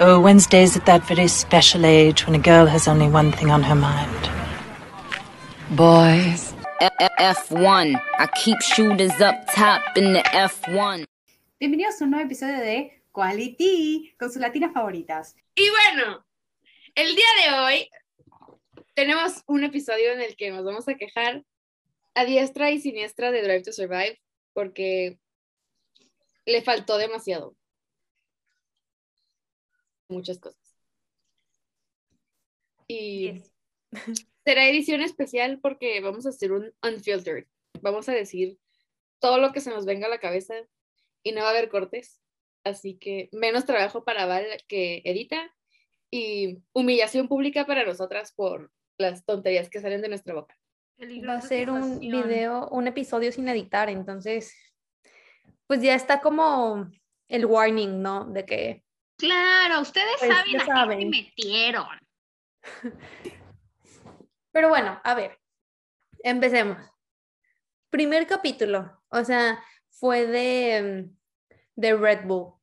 Oh, Wednesday's at that very special age when a girl has only one thing on her mind. Boys. F1. I keep shooters up top in the F1. Bienvenidos a un nuevo episodio de Quality con sus latinas favoritas. Y bueno, el día de hoy tenemos un episodio en el que nos vamos a quejar a diestra y siniestra de Drive to Survive porque le faltó demasiado. Muchas cosas. Y será edición especial porque vamos a hacer un unfiltered. Vamos a decir todo lo que se nos venga a la cabeza y no va a haber cortes. Así que menos trabajo para Val que edita y humillación pública para nosotras por las tonterías que salen de nuestra boca. Va a ser un video, un episodio sin editar, entonces, pues ya está como el warning, ¿no? De que... Claro, ustedes Pues, saben a qué se metieron. Pero bueno, a ver, empecemos. Primer capítulo, o sea, fue de, mm, de Red Bull.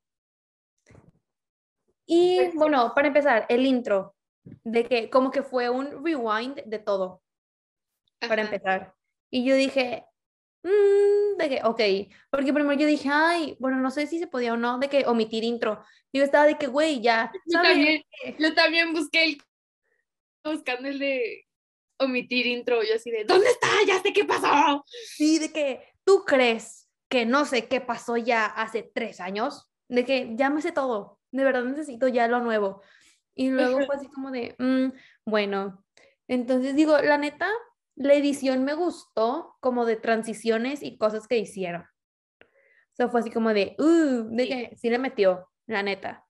Y bueno, para empezar, el intro, de que como que fue un rewind de todo. para empezar. Y yo dije, "Mm", de que, ok, porque primero yo dije, ay, bueno, no sé si se podía o no, de que omitir intro. Yo estaba de que, güey, ya, Yo también, yo también busqué el buscando el de omitir intro, yo así de ¿dónde está? Ya sé qué pasó. Sí, de que tú crees que no sé qué pasó ya hace tres años, de que ya me sé todo, de verdad necesito ya lo nuevo. Y luego fue así como de, "Mm, bueno, entonces digo, la neta, la edición me gustó como de transiciones y cosas que hicieron. O sea, fue así como de, uh, de que sí le metió, la neta.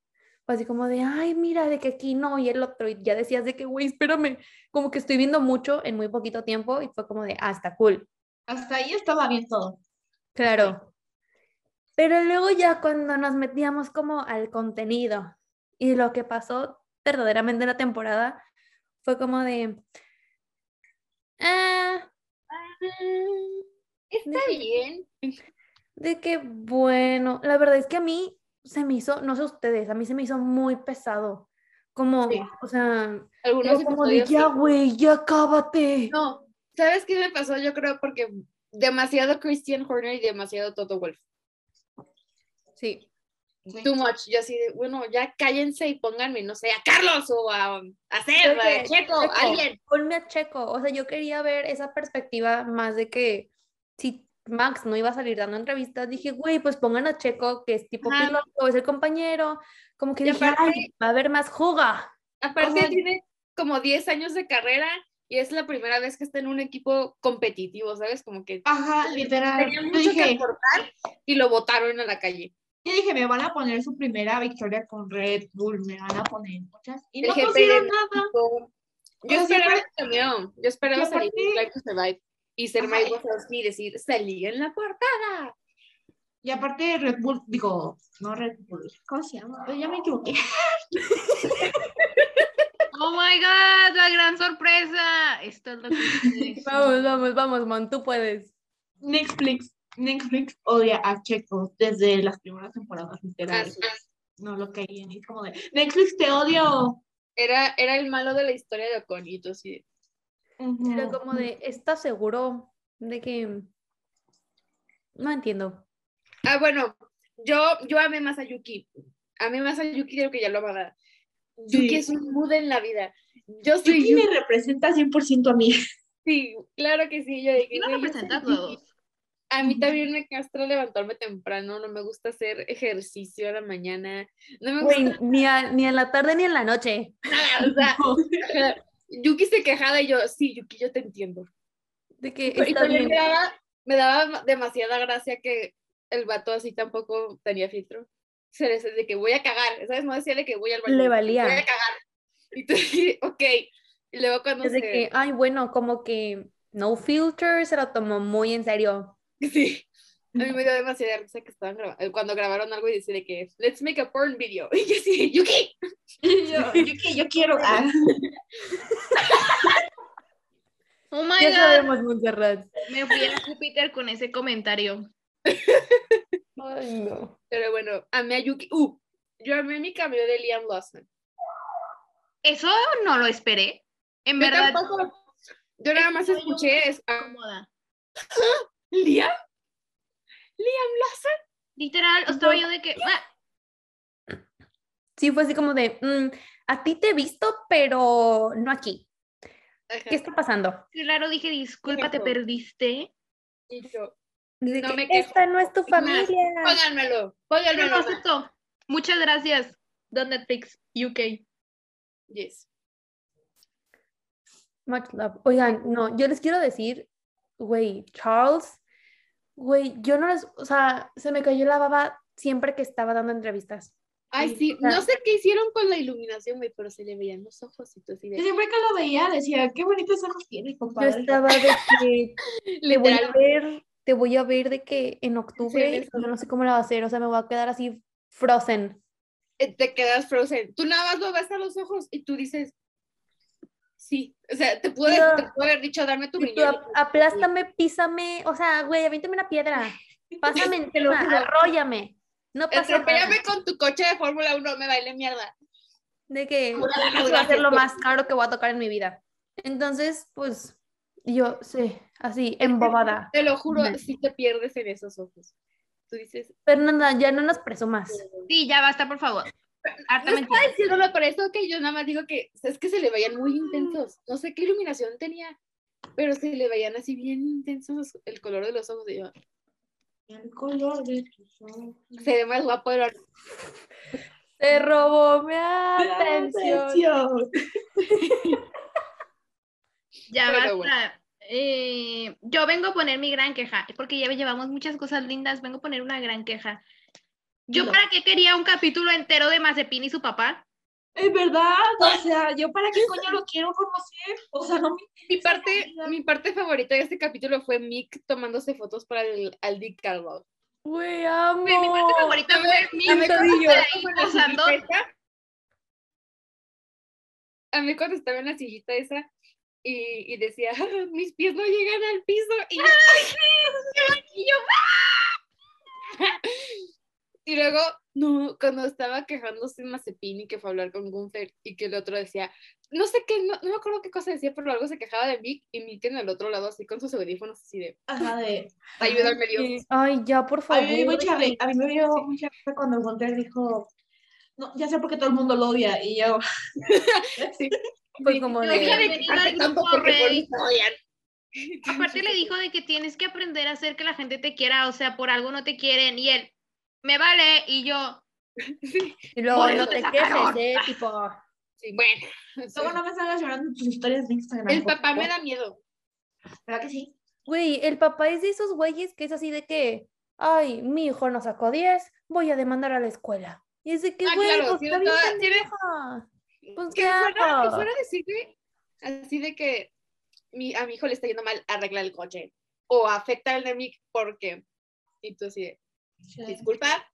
Fue así como de, ay, mira, de que aquí no y el otro. Y ya decías de que, güey, espérame, como que estoy viendo mucho en muy poquito tiempo y fue como de, ah, está cool. Hasta ahí estaba bien todo. Claro. Pero luego ya cuando nos metíamos como al contenido y lo que pasó verdaderamente en la temporada fue como de... Ah, mm, Está bien. de que bueno, la verdad es que a mí se me hizo, no sé ustedes, a mí se me hizo muy pesado. Como, Sí. o sea, Algunos como de ya, güey, ya cábate. No, ¿sabes qué me pasó? Yo creo porque demasiado Christian Horner y demasiado Toto Wolf. Sí. Too much. Yo así de, bueno, ya cállense y pónganme, no sé, a Carlos o a, a Seb, a que- Checo, Checo, alguien. Ponme a Checo. O sea, yo quería ver esa perspectiva más de que si Max no iba a salir dando entrevistas, dije, güey, pues pongan a Checo, que es tipo Ajá. piloto, es el compañero. Como que Y dije, aparte- ay, va a haber más juga. Aparte Ajá. tiene como 10 años de carrera y es la primera vez que está en un equipo competitivo, ¿sabes? Como que Ajá, literal. tenía mucho que dije, aportar y lo botaron a la calle. Yo dije, me van a poner su primera victoria con Red Bull, me van a poner muchas. Y El no pusieron de nada. Yo O sea, esperaba el camión, yo esperaba y salir Survive y ser Ajá, Mike y- Wazowski y decir, salí en la portada. Y aparte Red Bull, digo, no Red Bull, ¿cómo se llama? Pues ya me equivoqué. Oh my god, la gran sorpresa. Esto es lo que Vamos, vamos, vamos, man, tú puedes. Netflix, Netflix odia a Checo desde las primeras temporadas, literal. Así No lo querían, y es como de, Netflix te odio. Era, era el malo de la historia de Ocon y tú así. Ujú. Pero como de, ¿estás seguro de que... No entiendo. Ah, bueno, yo, yo amé más a Yuki. Amé más a Yuki de lo que ya lo amaba. Yuki Sí. es un mood en la vida. Yo soy Yuki Yuki. me representa 100% a mí. Sí, claro que sí. Yo no representa a todos. A mí también me castra levantarme temprano, no me gusta hacer ejercicio a la mañana, no me gusta Güey, ni, a- ni en la tarde ni en la noche. nada, o sea, ajá. Yuki se quejaba y yo, sí, Yuki, yo te entiendo. De que y también me daba, me daba demasiada gracia que el vato así tampoco tenía filtro. Se les de que voy a cagar, ¿sabes? No decía de que voy al baño. Le Voy valía. a cagar. Y tú, ok. Y luego cuando Desde se... que, ay, bueno, como que no filter se lo tomó muy en serio. Sí. A mí me dio demasiada risa que estaban grabando, cuando grabaron algo y decía de que, let's make a porn video. Y yo así, Yuki. yo, Yuki, yo quiero. ah. Oh my Ya god, sabemos, Montserrat. me fui a Júpiter con ese comentario. Ay, no. Pero bueno, amé a Yuki. Uh, Yo amé mi cambio de Liam Lawson. Eso no lo esperé. En Yo verdad. tampoco. Yo nada más escuché es, ah, Cómoda. ¿Liam? ¿Liam Lawson? Literal, estaba yo de que. ah, Sí, fue así como de, "Mm, a ti te he visto, pero no aquí. Ajá. ¿Qué está pasando? claro, dije, disculpa, te perdiste. Y yo, Dice No que, me. Esta no es tu más, familia. pónganmelo, pónganmelo. acepto. Muchas gracias, Don Netflix UK. Yes. Much love. Oigan, no, yo les quiero decir, güey, Charles, güey, yo no les, o sea, se me cayó la baba siempre que estaba dando entrevistas. Ay, sí, no sé qué hicieron con la iluminación, güey, pero se le veían los ojos y todo así Yo siempre que lo veía decía, qué bonitos ojos tiene, Yo compadre. estaba de que te voy a ver, te voy a ver de que en octubre, yo no sé cómo la va a hacer, o sea, me voy a quedar así frozen. eh, te quedas frozen. Tú nada más lo ves a los ojos y tú dices, sí. O sea, te pude, No. te pude haber dicho, dame tu tú, riñón. ap- aplástame, písame, o sea, güey, avíntame una piedra, pásame encima, arróllame, no pasa nada. Con tu coche de Fórmula 1, me baile mierda. de que va a ser lo más caro que voy a tocar en mi vida. Entonces, pues, yo sí, así, embobada. Te lo juro, si te pierdes en esos ojos. Tú dices, Fernanda, ya no nos presumas. Sí, ya basta, por favor. No estaba diciéndolo por eso que yo nada más digo que es que se le veían muy intensos. No sé qué iluminación tenía, pero se le veían así bien intensos el color de los ojos. Y yo, El color de tus ojos. se ve más guapo de lo Te robó mi atención. Atención. Ya Pero basta. bueno. Eh, yo vengo a poner mi gran queja, porque ya llevamos muchas cosas lindas, vengo a poner una gran queja. ¿Yo para qué quería un capítulo entero de Mazepin y su papá? Es verdad, o sea, yo para qué coño lo quiero conocer, o sea, no me Mi parte, mi parte favorita de este capítulo fue Mick tomándose fotos para el Aldi Carlos. Güey, amo. Mi parte favorita fue mi Dame cariño. ahí posando. A mí cuando estaba en la sillita esa y, y decía, "Ah, mis pies no llegan al piso. Y, yo, y yo, ¡ah! Y luego, no, cuando estaba quejándose Mazepin y que fue a hablar con Gunther y que el otro decía, no sé qué, no, no me acuerdo qué cosa decía, pero algo se quejaba de Mick y Mick en el otro lado así con sus audífonos así de, Ajá, de... ayúdame Dios. Sí. Ay, ya, por A favor. mí me dio mucha ri- a mí me dio mucha risa cuando Gunter dijo, no, ya sé por qué todo el mundo lo odia, y yo, Fue como de- de grupo, porque te odian. Aparte le dijo de que tienes que aprender a hacer que la gente te quiera, o sea, por algo no te quieren, y él, me vale, y yo, Sí, Y luego no te quejes. ¿eh? Tipo, sí, bueno. sí. luego no me salgas llorando tus historias de Instagram. El por papá me da miedo. ¿Verdad que sí? güey, el papá es de esos güeyes que es así de que, ay, mi hijo no sacó 10, voy a demandar a la escuela. Y es de que, Ah, güey, claro, pues tiene está bien toda- tiene-. Pues, que ¿qué fuera, que fuera decirle así de que mi, a mi hijo le está yendo mal arreglar el coche o afecta al de Mick porque y tú así de, disculpa.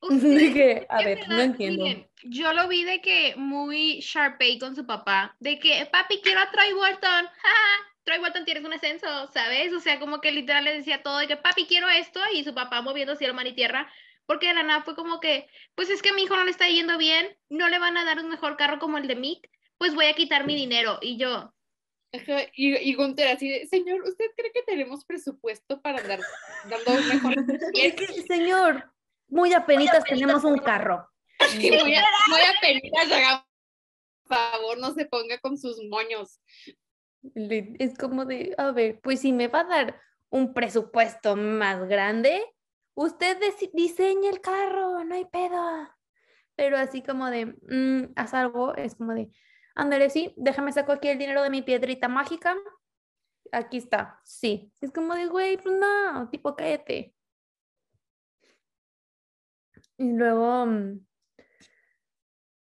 Que, a ver, no entiendo. miren, yo lo vi de que muy Sharpay con su papá, de que papi quiero a Troy Walton, jaja, Troy Walton tienes un ascenso, ¿sabes? O sea, como que literal le decía todo de que papi quiero esto y su papá moviendo cielo, mar y tierra, porque de la nada fue como que, pues es que a mi hijo no le está yendo bien, no le van a dar un mejor carro como el de Mick, pues voy a quitar mi dinero y yo, Ajá, y, y Gunther así de, señor, ¿usted cree que tenemos presupuesto para andar dando un mejor Es que, señor, muy apenitas tenemos un carro. Sí, muy a, muy apenitas, haga favor, no se ponga con sus moños. Es como de, a ver, pues si me va a dar un presupuesto más grande, usted diseña el carro, no hay pedo. Pero así como de, mm, haz algo, es como de, ándale, sí, déjame saco aquí el dinero de mi piedrita mágica. Aquí está, sí. Es como de, güey, pues no, tipo, cállate. Y luego, mm,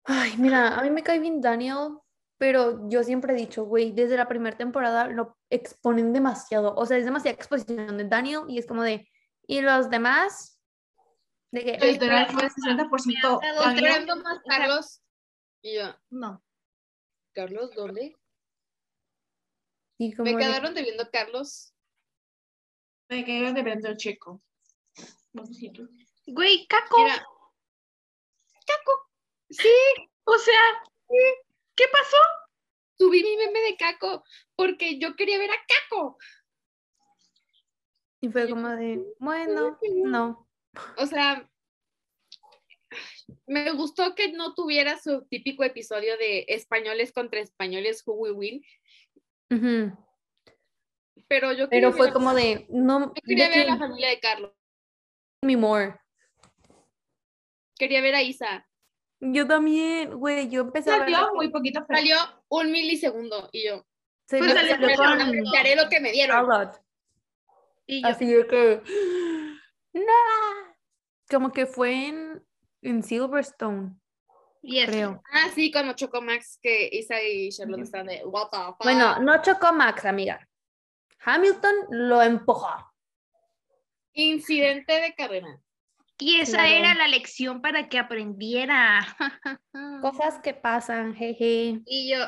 ay, mira, a mí me cae bien Daniel, pero yo siempre he dicho, güey, desde la primera temporada lo exponen demasiado. O sea, es demasiada exposición de Daniel y es como de, ¿y los demás? De que, Literal fue 60% Me ha dado Estoy Daniel. más Carlos. Y yo, No. ¿Carlos dónde? y como Me de- quedaron debiendo Carlos. Me quedé de vender checo. Güey, Caco, Mira, Caco. Sí, o sea, ¿qué pasó? Subí mi meme de Caco porque yo quería ver a Caco. Y fue como de, bueno, no. O sea, me gustó que no tuviera su típico episodio de españoles contra españoles, who will win, pero yo quería Pero fue ver- como de, no, yo quería de ver a la familia de Carlos, me more. quería ver a Isa. Yo también, güey, yo empecé a ver muy poquito, pero Salió un milisegundo y yo, se Pues salió salió con- lo que me dieron. Y yo, Así de que, no. Como que fue en, en Silverstone, yes. creo. Ah, sí, cuando chocó Max, que Isa y Charlotte estaban de, what the fuck. Bueno, no chocó Max, amiga. Hamilton lo empujó. Incidente de carrera. Y esa Claro. era la lección para que aprendiera. Cosas que pasan, jeje. Y yo,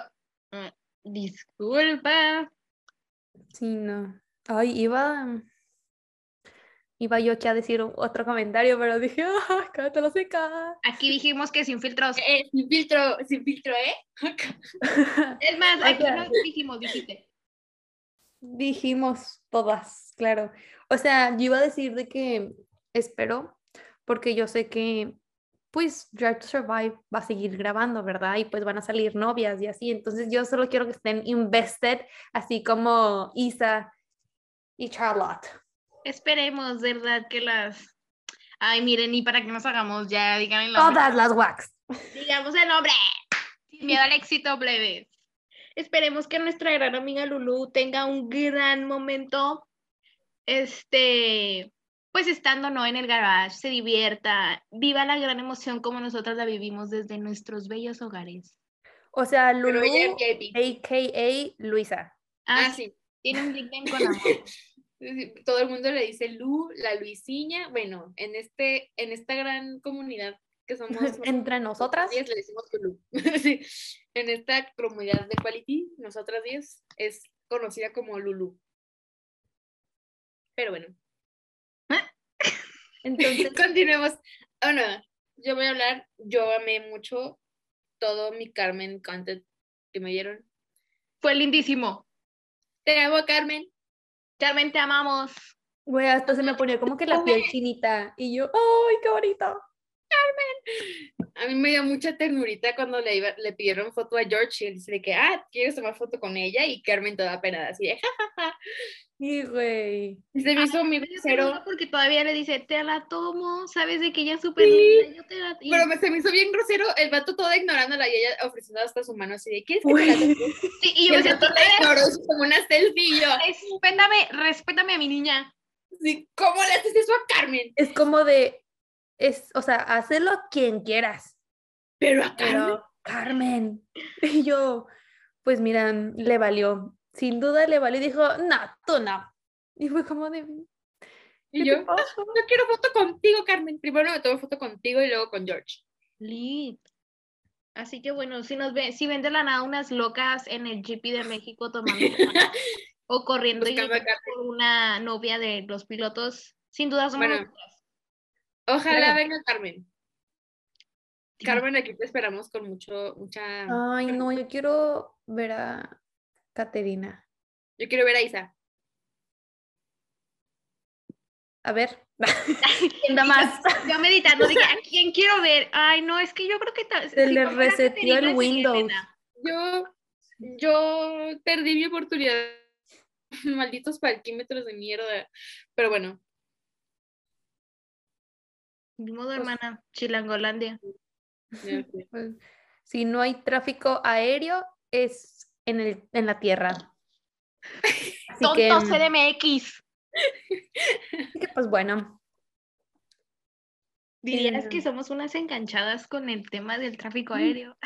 "Mm, disculpa. Sí, no. Ay, iba. Iba yo aquí a decir otro comentario, pero dije, ah, cállate la seca. Aquí dijimos que sin filtros. Eh, sin filtro, sin filtro, ¿eh? Es más, aquí sea- no dijimos, dijiste. Dijimos todas, claro. O sea, yo iba a decir de que espero, porque yo sé que, pues, Drive to Survive va a seguir grabando, ¿verdad? Y pues van a salir novias y así. Entonces, yo solo quiero que estén invested, así como Isa y Charlotte. Esperemos, ¿verdad? Que las. Ay, miren, y para que nos hagamos ya, digan el nombre. Todas las wax. Digamos el nombre. Sin miedo al éxito, plebes. Esperemos que nuestra gran amiga Lulu tenga un gran momento. Este, pues estando no en el garage, se divierta, viva la gran emoción como nosotras la vivimos desde nuestros bellos hogares. O sea, Lulu, ella a.k.a. Luisa. Ah, Ah, sí. Tiene un nickname con amor. Todo el mundo le dice Lu, la Luisiña. Bueno, en este, en esta gran comunidad que somos Entre nosotras. 10 le decimos Lu. Sí. En esta comunidad de Quality, nosotras 10 es conocida como Lulu. Pero bueno, Entonces, continuemos. Bueno, yo voy a hablar. Yo amé mucho todo mi Carmen content que me dieron. Fue lindísimo. Te amo, Carmen. Carmen, te amamos. güey, hasta se me ponía como que la piel chinita. Y yo, ¡ay, qué bonito! A mí me dio mucha ternurita cuando le, iba- le pidieron foto a George y él dice de que, ah, ¿quieres tomar foto con ella? Y Carmen toda penada, así de, jajaja. Sí, güey. Y se me hizo muy Yo grosero, Porque todavía le dice, te la tomo, sabes de que ella es súper Sí, linda, yo te la y- pero me, se me hizo bien grosero el vato todo ignorándola y ella ofreciendo hasta su mano así de, ¿quieres que te la tome?" Sí, y Y yo la ignoró hizo como una selfie y yo, respétame, respétame a mi niña. así, ¿cómo le haces eso a Carmen? Es como de, es, o sea, hazlo a quien quieras. Pero a Carmen, Pero, Carmen. Y yo, pues mira, le valió. Sin duda le valió y dijo, no, tú no. Y fue como de, y ¿qué yo, no quiero foto contigo, Carmen. Primero me tomo foto contigo y luego con George. Lit. Así que bueno, si nos ven, si ven de la nada unas locas en el GP de México tomando o corriendo y por una novia de los pilotos, sin duda somos Bueno. Ojalá Claro. venga Carmen. Carmen, aquí te esperamos con mucho, mucha... Ay, no, yo quiero ver a Caterina. Yo quiero ver a Isa. A ver. Nada más. Yo meditando, dije, ¿a quién quiero ver? Ay, no, es que yo creo que Se si le reseteó el Windows. Yo, yo perdí mi oportunidad. Malditos parquímetros de mierda. Pero bueno, Ni modo, Pues- hermana, Chilangolandia. Pues, si no hay tráfico aéreo, es en, el, en la tierra. Que, Tonto CDMX. así que, pues bueno. Dirías Eh, que somos unas enganchadas con el tema del tráfico Mm. aéreo.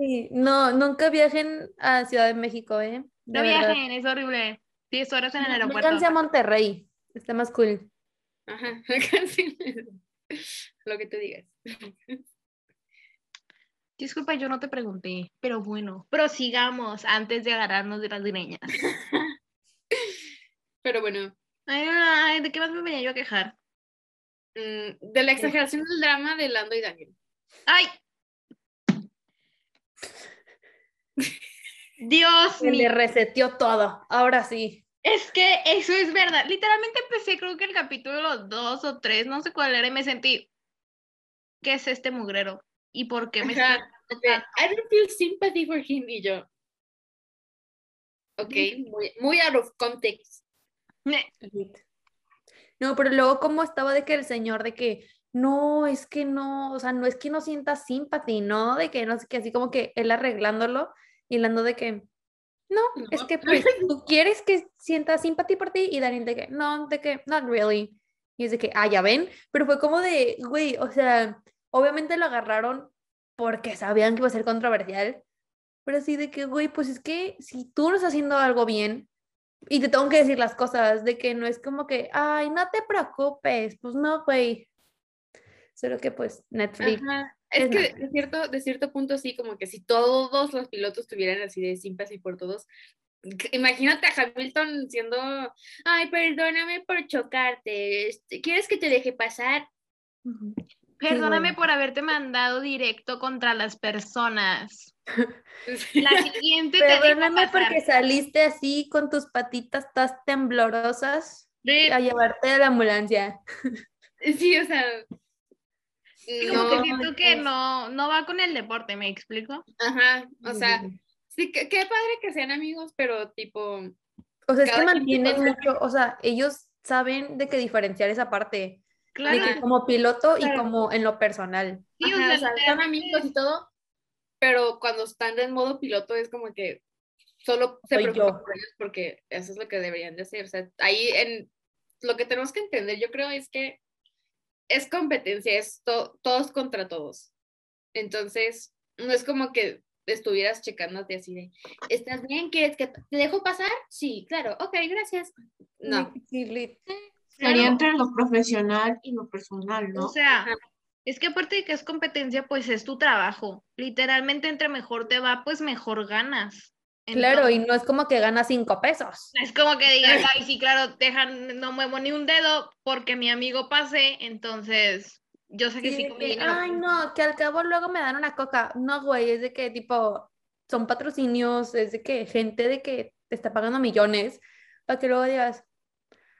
sí, No, nunca viajen a Ciudad de México, ¿eh? No verdad. viajen, es horrible. 10 horas en el aeropuerto. Vénganse a Monterrey. Está más cool. Ajá. Lo que tú digas. Disculpa, yo no te pregunté, pero bueno, prosigamos antes de agarrarnos de las greñas. Pero bueno, Ay, ay, ¿de qué más me venía yo a quejar? mm, de la exageración del drama de Lando y Daniel. Ay. Dios Se le mío. reseteó todo. Ahora sí. Es que eso es verdad. Literalmente empecé, creo que el capítulo 2 o 3, no sé cuál era, y me sentí. ¿Qué es este mugrero? ¿Y por qué me está- I don't feel sympathy for him y yo. Ok, muy, muy out of context. No, pero luego como estaba de que el señor de que no, es que no, o sea, no es que no sienta simpatía, no, de que no sé qué, así como que él arreglándolo y hablando de que no, es No. que pues tú quieres que sienta simpatía por ti y Daniel de que no, de que not really. Y es de que, ah, ya ven, pero fue como de, güey, o sea, obviamente lo agarraron porque sabían que iba a ser controversial, pero así de que, güey, pues es que si tú no estás haciendo algo bien, y te tengo que decir las cosas, de que no es como que, ay, no te preocupes, pues no, güey. Solo que pues Netflix. Ajá. Es Es que de cierto, de cierto punto sí, como que si todos los pilotos tuvieran así de simpatía por todos, imagínate a Hamilton siendo, ay, perdóname por chocarte, este, ¿quieres que te deje pasar? Perdóname por haberte mandado directo contra las personas. La siguiente te Perdóname pasar. porque saliste así con tus patitas tas temblorosas a llevarte a la ambulancia. Sí, o sea. Sí, como no, que siento que no, no va con el deporte, ¿me explico? Ajá, o sea, sí, que- qué padre que sean amigos, pero tipo, O sea, es que mantienen tiene- mucho, o sea, ellos saben de qué diferenciar esa parte, de Claro. que como piloto y Claro. como en lo personal. Sí, o ajá, sea, o sea, son literalmente- amigos y todo, pero cuando están en modo piloto es como que solo se Soy preocupan yo. por ellos porque eso es lo que deberían de hacer. O sea, ahí en lo que tenemos que entender, yo creo, es que es competencia, es to- todos contra todos. Entonces, no es como que estuvieras checándote así de, ¿estás bien? ¿Quieres que te dejo pasar? Sí, claro, ok, gracias. No. Sería Claro. entre lo profesional y lo personal, ¿no? O sea, Ajá. es que aparte de que es competencia, pues es tu trabajo. Literalmente, entre mejor te va, pues mejor ganas. Claro, y no es como que gana cinco pesos. Es como que digas, ay, sí, claro, dejan, no muevo ni un dedo porque mi amigo pase, entonces yo sé que Sí, sí que, dinero. Ay, no, que al cabo luego me dan una coca. No, güey, es de que tipo, son patrocinios, es de que gente de que te está pagando millones para que luego digas,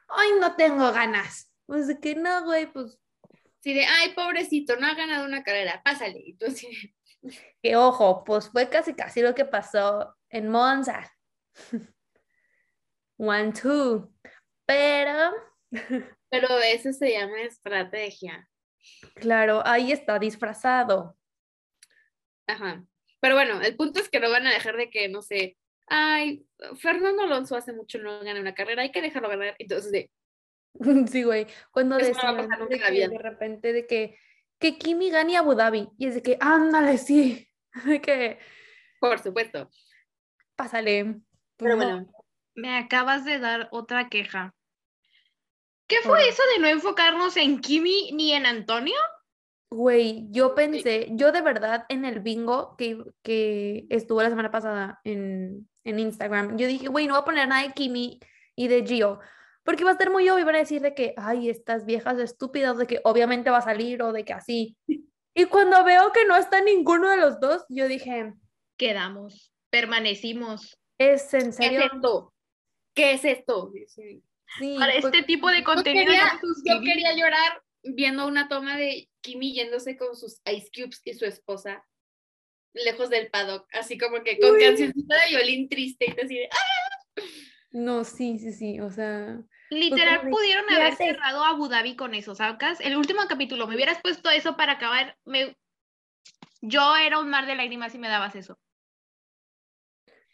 ay, no tengo ganas. Pues de que no, güey, pues Así de, ay, pobrecito, no ha ganado una carrera, pásale. Y tú así, que ojo, pues fue casi casi lo que pasó en Monza. One, two. Pero, pero eso se llama estrategia. claro, ahí está disfrazado. Ajá. Pero bueno, el punto es que no van a dejar de que, no sé, ay, Fernando Alonso hace mucho no gana una carrera, hay que dejarlo ganar. Entonces, de, Sí, güey. Cuando no decían que de repente de que, que Kimi gane Abu Dhabi. Y es de que, ándale, sí. De que, por supuesto. pásale. Pero Pues no. bueno, Me acabas de dar otra queja. ¿Qué fue eso de no enfocarnos en Kimi ni en Antonio? Güey, yo pensé, yo de verdad en el bingo que, que estuvo la semana pasada en, en Instagram, yo dije, güey, no voy a poner nada de Kimi y de Gio, porque va a estar muy obvio y van a decir de que, ay, estas viejas estúpidas, de que obviamente va a salir o de que así. Y cuando veo que no está ninguno de los dos, yo dije, Quedamos, permanecimos. ¿es en ¿qué serio? es esto? ¿Qué es esto? Sí. Sí, Para fue- este tipo de Yo contenido. quería, no me yo quería llorar viendo una toma de Kimi yéndose con sus ice cubes y su esposa lejos del paddock, así como que con cancioncita de violín triste y así de, ¡ah! No, sí, sí, sí, o sea, Literal, pudieron ¿qué haber haces? cerrado a Abu Dhabi con eso, ¿sacas? El último capítulo, me hubieras puesto eso para acabar. Me... Yo era un mar de lágrimas y me dabas eso.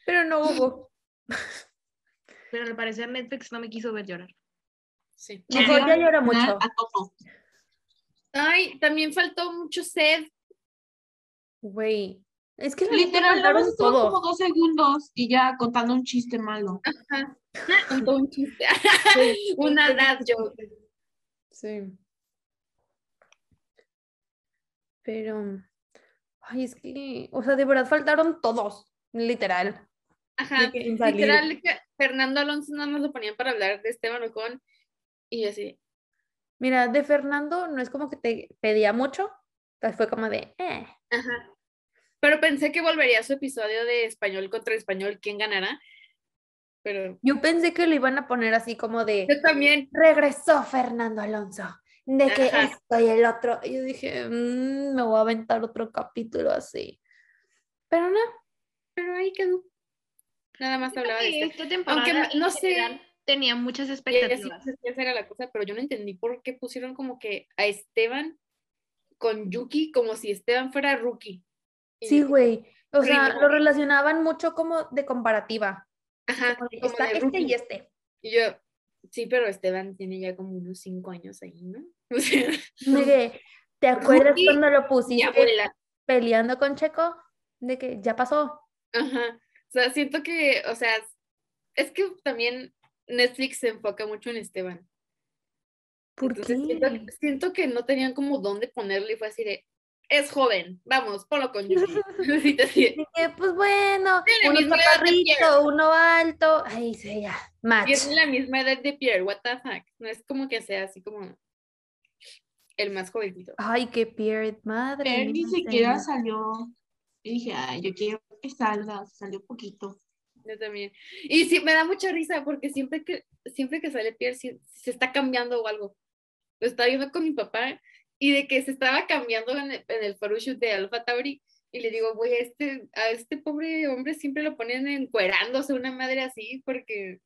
pero no hubo. Pero al parecer Netflix no me quiso ver llorar. Sí. Mejor ya llora mucho. Ay, también faltó mucho sed. Güey, es que Literal, nada más faltaron estuvo como dos segundos y ya contando un chiste malo. Ajá. Un chiste. Una dad joke. Sí. Pero, ay, es que, o sea, de verdad faltaron todos, literal. Ajá. que. Literal, que Fernando Alonso nada más lo ponían para hablar de Esteban Ocon y así, Mira, de Fernando no es como que te pedía mucho, Entonces fue como de, eh. Ajá. Pero pensé que volvería a su episodio de español contra español, ¿quién ganará? Pero Yo pensé que lo iban a poner así como de, yo también, regresó Fernando Alonso, de que Ajá. esto y el otro. Y yo dije, "Mm, me voy a aventar otro capítulo así. Pero no, pero ahí quedó. Nada más hablaba de Sí, este. esta temporada Aunque no sé. general, tenía muchas expectativas. esa era la cosa, pero yo no entendí por qué pusieron como que a Esteban con Yuki como si Esteban fuera rookie. Y- sí, güey. O sea, lo relacionaban mucho como de comparativa. Ajá, Como como está este y este. Y yo, sí, pero Esteban tiene ya como unos cinco años ahí, ¿no? O sea, que, ¿te acuerdas Rookie cuando lo pusiste peleando con Checo? De que ya pasó. Ajá. O sea, siento que, o sea, es que también Netflix se enfoca mucho en Esteban. ¿Por Entonces, qué? Siento, siento que no tenían como dónde ponerle y fue así de, es joven, vamos, ponlo con Yuki. Que, pues bueno, uno Pierre. chaparrito, uno alto. Ahí sí, ya. Match. Tiene la misma edad de Pierre, what the fuck. No es como que sea así como el más jovencito. Ay, qué Pierre, madre. Pero ni siquiera salió. Y dije, ay, yo quiero que salga, salió poquito. Yo también. Y sí, me da mucha risa porque siempre que, siempre que sale Pierre sí- se está cambiando o algo. Lo estaba viendo con mi papá y de que se estaba cambiando en el, en el photoshoot de Alpha Tauri y le digo, güey, a este, a este pobre hombre siempre lo ponen encuerándose, una madre así, porque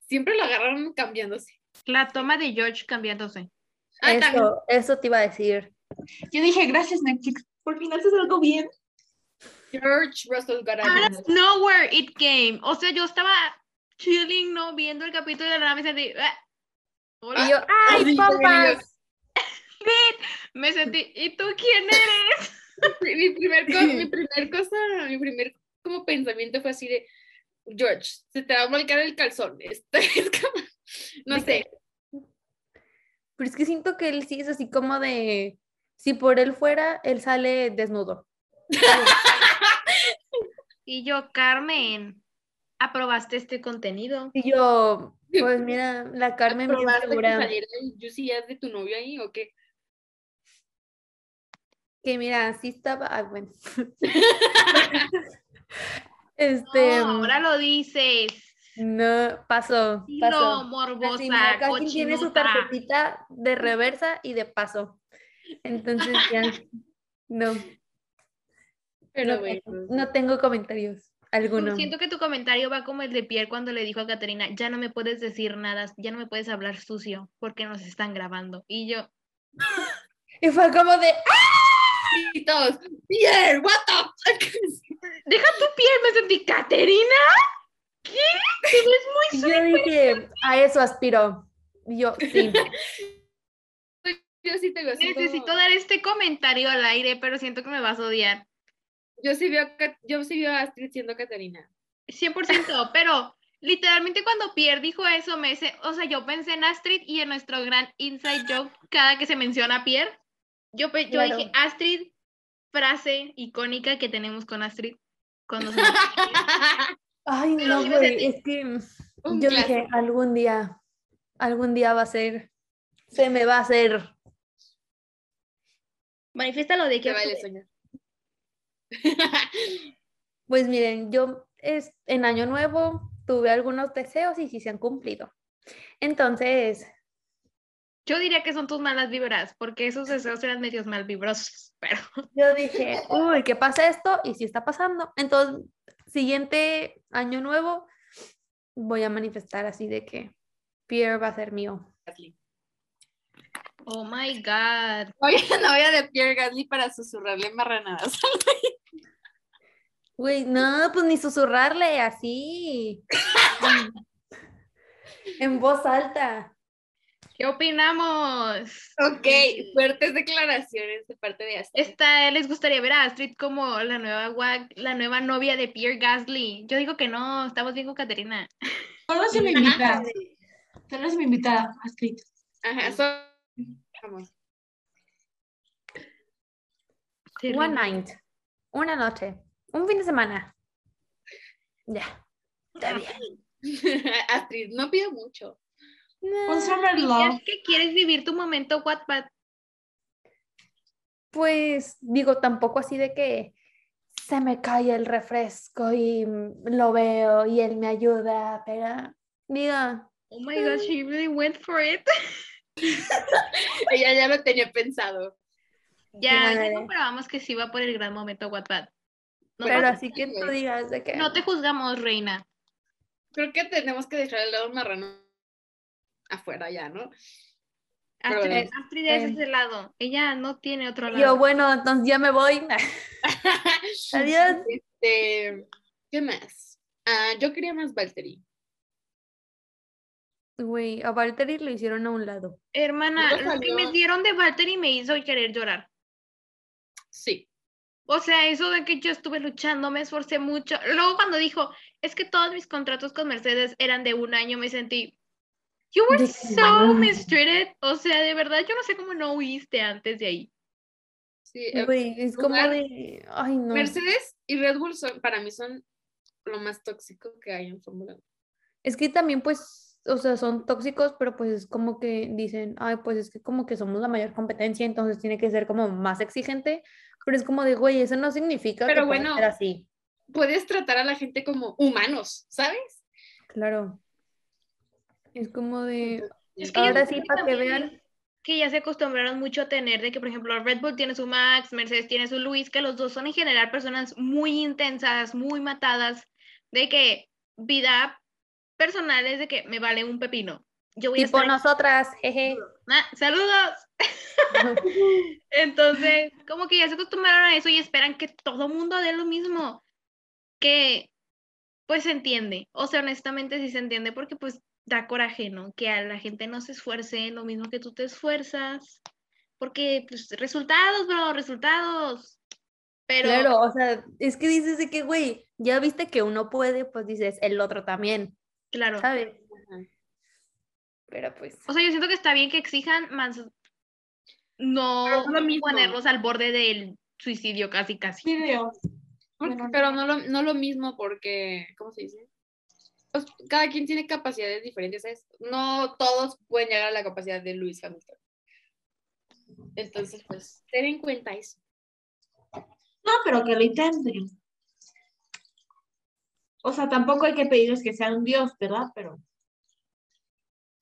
siempre lo agarraron cambiándose. La toma de George cambiándose. Ah. Eso, eso te iba a decir. Yo dije, gracias Netflix, por fin haces algo bien. George Russell got Out of nowhere it came. O sea, yo estaba chilling, ¿no? Viendo el capítulo de la nave y sentí, "Ah". Hola. Y yo, ¡ay, sí, también Me sentí, ¿y tú quién eres? mi primer, co- mi primer cosa, mi primer como pensamiento fue así de, George, se te va a volcar el calzón. Esto es como- no ¿De sé. Pero es que siento que él sí es así como de, si por él fuera, él sale desnudo. Y yo, Carmen, ¿aprobaste este contenido? Y yo, pues mira, la Carmen bien ¿Probaste que segura, saliera el Juicy Ass de tu novio ahí o qué? Que mira, sí estaba, ah, bueno. Este, No, ahora lo dices. no, pasó. Así, morbosa, mira, cada quien tiene su tarjetita de reversa y de paso. Entonces ya, no, Pero no, bueno. no tengo comentarios alguno. Siento que tu comentario va como el de Pierre cuando le dijo a Caterina, ya no me puedes decir nada, ya no me puedes hablar sucio porque nos están grabando. Y yo, Y fue como de, ¡ah! Y todos, Pierre, what the fuck? deja tu Pierre, me sentí, Caterina, ¿qué? Te ves muy yo dije, a eso aspiro. Yo, sí. Yo sí te veo así como- Necesito dar este comentario al aire, pero siento que me vas a odiar. Yo sí veo, yo sí veo a Astrid siendo Catarina. 100%, pero literalmente cuando Pierre dijo eso, me se- o sea, yo pensé en Astrid y en nuestro gran inside joke cada que se menciona a Pierre. Yo, yo Claro. dije, Astrid, frase icónica que tenemos con Astrid. Cuando se. Ay, Pero no, güey, es que Un yo clásico. dije, algún día, algún día va a ser, se me va a hacer. Manifiesta lo de que vale soñar. Pues miren, yo es, en Año Nuevo tuve algunos deseos y sí se han cumplido. Entonces, yo diría que son tus malas vibras, porque esos deseos eran medios mal vibrosos, pero yo dije, uy, ¿qué pasa esto? Y sí está pasando. Entonces, siguiente Año Nuevo, voy a manifestar así de que Pierre va a ser mío. oh my god. Oye, novia de Pierre Gasly para susurrarle marranadas. Güey, no, pues ni susurrarle así. en voz alta. ¿Qué opinamos? ok, fuertes declaraciones de parte de Astrid. Esta, ¿Les gustaría ver a Astrid como la nueva, gua- la nueva novia de Pierre Gasly? Yo digo que no, estamos bien con Caterina. Solo se me invita. Solo se me invita a Astrid. Ajá, so- vamos. One night. Una noche. Un fin de semana. Ya. Está bien. Astrid, no pido mucho. Un summer love. es que quieres vivir tu momento Wattpad, Pues digo, tampoco así de que se me cae el refresco y lo veo y él me ayuda, pero diga, Oh my gosh, she really went for it. Ella ya lo tenía pensado. Ya, Ya, ya. comprobamos que sí va por el gran momento Wattpad. No, pero así que tú digas de que no te juzgamos, reina. Creo que tenemos que dejar el lado marrano afuera ya, ¿no? Astrid, es Eh. ese lado. Ella no tiene otro lado. yo, bueno, entonces ya me voy. Adiós. Este, ¿qué más? Ah, yo quería más Valtteri. Güey, a Valtteri lo hicieron a un lado. Hermana, lo que me dieron de Valtteri me hizo querer llorar. Sí. O sea, eso de que yo estuve luchando, me esforcé mucho. Luego cuando dijo, es que todos mis contratos con Mercedes eran de un año, me sentí, you were so mistreated. O sea, de verdad, yo no sé cómo no huiste antes de ahí. sí eh, Güey, es como de, ay no. Mercedes y Red Bull son, para mí son lo más tóxico que hay en Fórmula 1. Es que también pues, o sea, son tóxicos, pero pues es como que dicen, ay, pues es que como que somos la mayor competencia, entonces tiene que ser como más exigente, pero es como de, güey, eso no significa Pero que bueno. ser así. Puedes tratar a la gente como humanos, ¿sabes? Claro. Es como de, Es que ahora sí, para que vean, que ya se acostumbraron mucho a tener de que, por ejemplo, Red Bull tiene su Max, Mercedes tiene su Luis, que los dos son en general personas muy intensas, muy matadas, de que vida personal es de que me vale un pepino. Yo voy a estar aquí. nosotras, jeje. Ah, saludos. Entonces, como que ya se acostumbraron a eso y esperan que todo mundo dé lo mismo. Que, pues se entiende. O sea, honestamente sí se entiende porque pues da coraje, ¿no? Que a la gente no se esfuerce lo mismo que tú te esfuerzas. Porque, pues, resultados, bro, resultados. Pero, Claro, o sea, es que dices de que, güey, ya viste que uno puede, pues dices, el otro también, claro. ¿sabes? Pero pues, O sea, yo siento que está bien que exijan más. No Pero no lo mismo. ponerlos al borde del suicidio casi, casi. Porque- Bueno, pero no lo, no lo mismo porque, ¿cómo se dice? Pues, cada quien tiene capacidades diferentes, ¿sabes? No todos pueden llegar a la capacidad de Luis Hamilton. Entonces, pues, ten en cuenta eso. No, pero que lo intenten. O sea, tampoco hay que pedirles que sean un dios, ¿verdad? Pero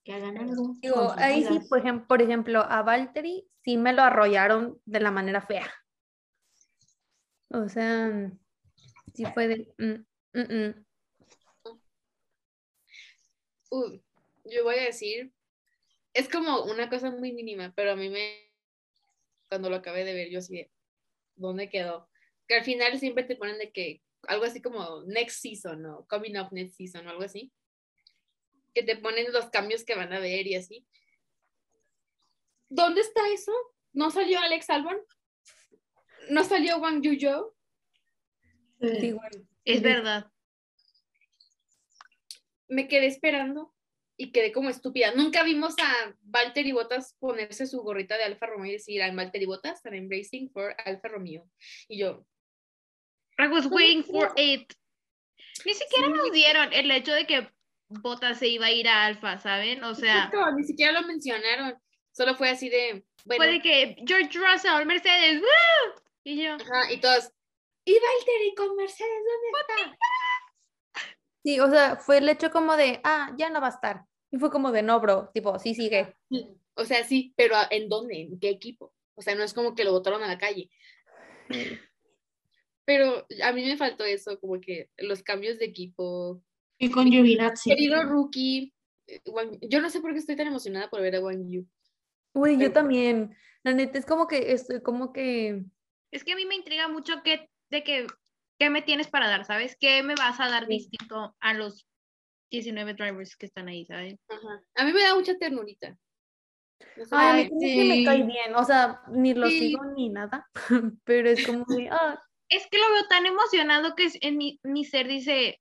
que hagan algo. digo, ahí sí, por ejemplo, por ejemplo, a Valtteri sí me lo arrollaron de la manera fea. O sea, sí fue de, mm, mm, mm. Uy, yo voy a decir, es como una cosa muy mínima, pero a mí me, cuando lo acabé de ver, yo así de, ¿dónde quedó? Que al final siempre te ponen de que, algo así como next season o coming up next season o algo así, que te ponen los cambios que van a ver y así. ¿Dónde está eso? ¿No salió Alex Albon? ¿No salió Wang Yuyo? Sí. Es verdad. Me quedé esperando y quedé como estúpida. Nunca vimos a Valtteri Bottas ponerse su gorrita de Alfa Romeo y decir, I'm Valtteri Bottas and I'm racing for Alfa Romeo. Y yo, I was ¿Cómo waiting for it. Ni siquiera Sí. nos dieron el hecho de que Bota se iba a ir a Alfa, ¿saben? O sea, "Exacto, ni siquiera lo mencionaron. Solo fue así de, bueno, puede que George Russell, Mercedes, ¡woo! Y yo, ajá, y todos, ¿y Valtteri con Mercedes dónde está? Sí, o sea, fue el hecho como de, ah, ya no va a estar. Y fue como de, no, bro, tipo, sí sigue. O sea, sí, pero ¿en dónde? ¿En qué equipo? O sea, no es como que lo botaron a la calle. Pero a mí me faltó eso, como que los cambios de equipo, Y con Giovinazzi. querido rookie, eh, Wang- yo no sé por qué estoy tan emocionada por ver a Wang Yu. Yo Pero- también. La neta es como que estoy como que, es que a mí me intriga mucho que, de que, ¿qué me tienes para dar, sabes? ¿Qué me vas a dar Sí. distinto a los 19 drivers que están ahí, ¿sabes? Ajá. A mí me da mucha ternurita. Ay, a mí sí me cae bien. O sea, ni lo Sí. sigo ni nada, pero es como de, ah, Es que lo veo tan emocionado que es- en mi, mi ser dice,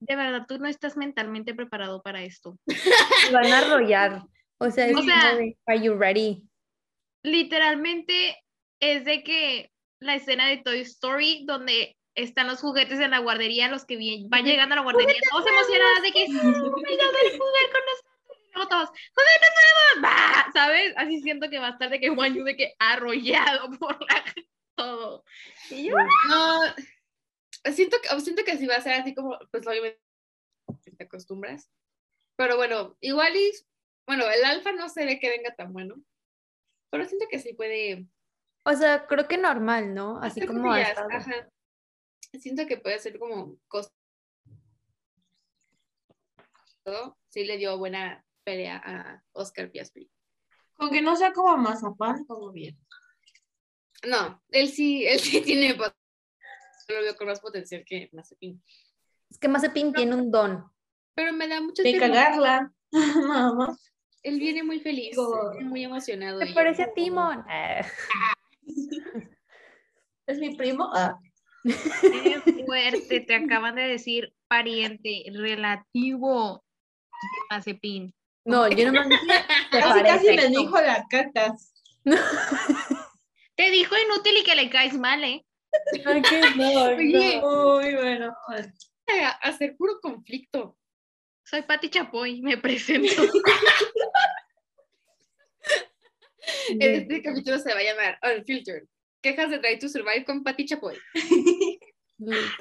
de verdad, tú no estás mentalmente preparado para esto. me van a arrollar. O sea, es O sea- de, are you ready? literalmente es de que la escena de Toy Story donde están los juguetes en la guardería, los que van llegando a la guardería, todos emocionados de que sí, venga a jugar con nosotros. luego todos, ¡Juguetes nuevos! ¡Bah! ¿Sabes? Así siento que va a estar de que Juan Yu de que arrollado por la, todo. Y yo, No, siento que, siento que sí va a ser así como, pues obviamente te acostumbras. Pero bueno, igual y, bueno, el alfa no se ve que venga tan bueno. Pero siento que sí puede. O sea, creo que normal, ¿no? Así como estado. ajá. Siento que puede ser como cos- Sí le dio buena pelea a Oscar Piastri. Con que no sea como mazapán, todo bien. No, él sí, él sí tiene lo veo con más potencial que Mazepin. Es que Mazepin tiene un don. Pero me da mucho De cagarla. Nada más. Él viene muy feliz, muy emocionado. Yo parece a como- Timon. Ah. Es mi primo. Ah. Qué fuerte, te acaban de decir pariente relativo de Mazepin. No, yo no me Casi, casi me dijo la cacas. Te dijo inútil y que le caes mal, ¿eh? Qué no, Oye. Muy bueno. hacer puro conflicto. Soy Pati Chapoy, me presento. Este capítulo se va a llamar Unfiltered. Quejas de Try to Survive con Pati Chapoy.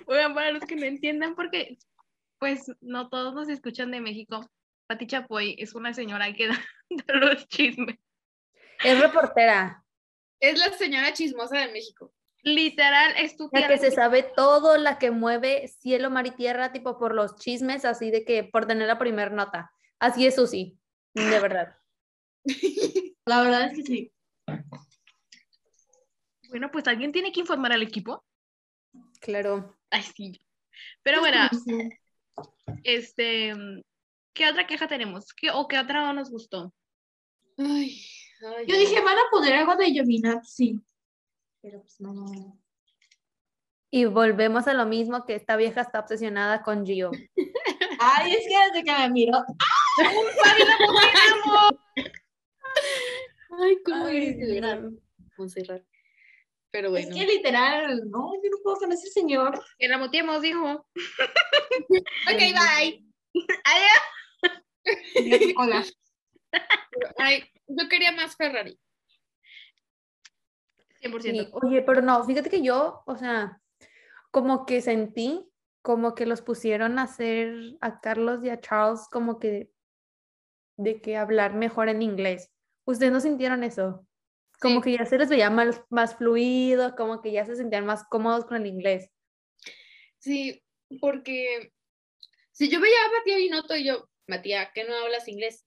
Oigan, para los que no entiendan, porque pues no todos nos escuchan de México. Pati Chapoy es una señora que da, los chismes. Es reportera, Es la señora chismosa de México. Literal, estúpida. la que se sabe todo, la que mueve cielo, mar y tierra, tipo por los chismes, así de que por tener la primera nota. Así es Susi, de verdad. La verdad es que sí. Bueno, pues alguien tiene que informar al equipo. Claro. Ay, sí. Pero bueno, este, ¿qué otra queja tenemos? ¿Qué, ¿O qué otra no nos gustó? Ay, ay, Yo dije, van a poner algo de Yomina, sí. Pero pues no. Y volvemos a lo mismo que esta vieja está obsesionada con Gio. Ay, es que desde que me miró. Ay, cómo Ay, eres de verdad, no. Montserrat. Pero bueno. Es que literal, no, yo no puedo con ese señor. Que la muteemos, dijo. Ok, bye. Hola. Ay, yo quería más Ferrari. 100%. Sí, oye, pero no, fíjate que yo, o sea, como que sentí como que los pusieron a hacer a Carlos y a Charles como que de que hablar mejor en inglés. ¿Ustedes no sintieron eso? Como Sí. que ya se les veía más, más fluido, como que ya se sentían más cómodos con el inglés. Sí, porque si yo veía a Matías Binotto y yo, Matías, ¿qué no hablas inglés?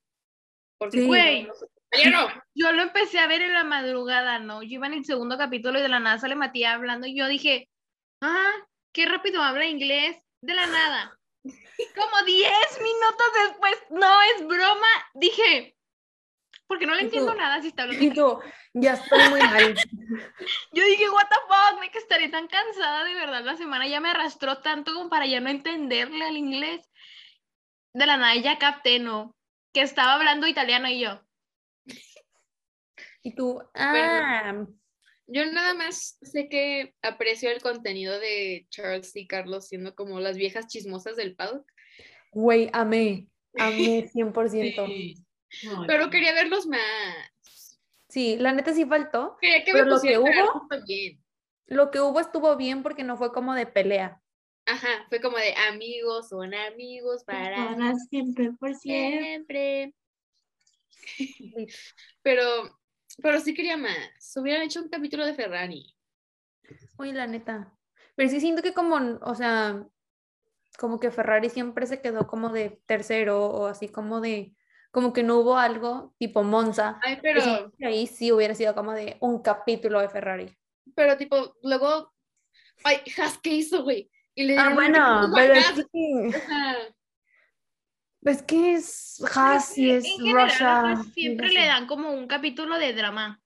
Porque Sí. Güey. Yo lo empecé a ver en la madrugada, ¿no? Yo iba en el segundo capítulo y de la nada sale Matías hablando y yo dije, ah, qué rápido habla inglés, de la nada. Como 10 minutos después, no es broma, dije, porque no le entiendo tú- nada si está hablando Y tú, ya estoy muy mal. Yo dije, what the fuck, de que estaré tan cansada de verdad, la semana ya me arrastró tanto como para ya no entenderle al inglés. De la nada ya capté, ¿no? Que estaba hablando italiano y yo. Y tú, ah, Yo nada más sé que aprecio el contenido de Charles y Carlos siendo como las viejas chismosas del paddock, güey, amé, amé 100%. Sí. No, pero no. quería verlos más. Sí, la neta sí faltó. Quería que Pero me lo que hubo- también. Lo que hubo estuvo bien porque no fue como de pelea. Ajá, fue como de amigos, son amigos para Para siempre, por siempre. siempre. Pero, pero sí quería más. Hubieran hecho un capítulo de Ferrari. Uy, la neta. Pero sí siento que como, o sea, como que Ferrari siempre se quedó como de tercero o así como de, como que no hubo algo tipo Monza. Ay, que pero, que ahí sí hubiera sido como de un capítulo de Ferrari. pero tipo, luego, ay, Haas, ¿qué hizo, güey? Y le Ah, bueno, pero es que, es que es Haas y es en general, Russia. siempre le dan como un capítulo de drama.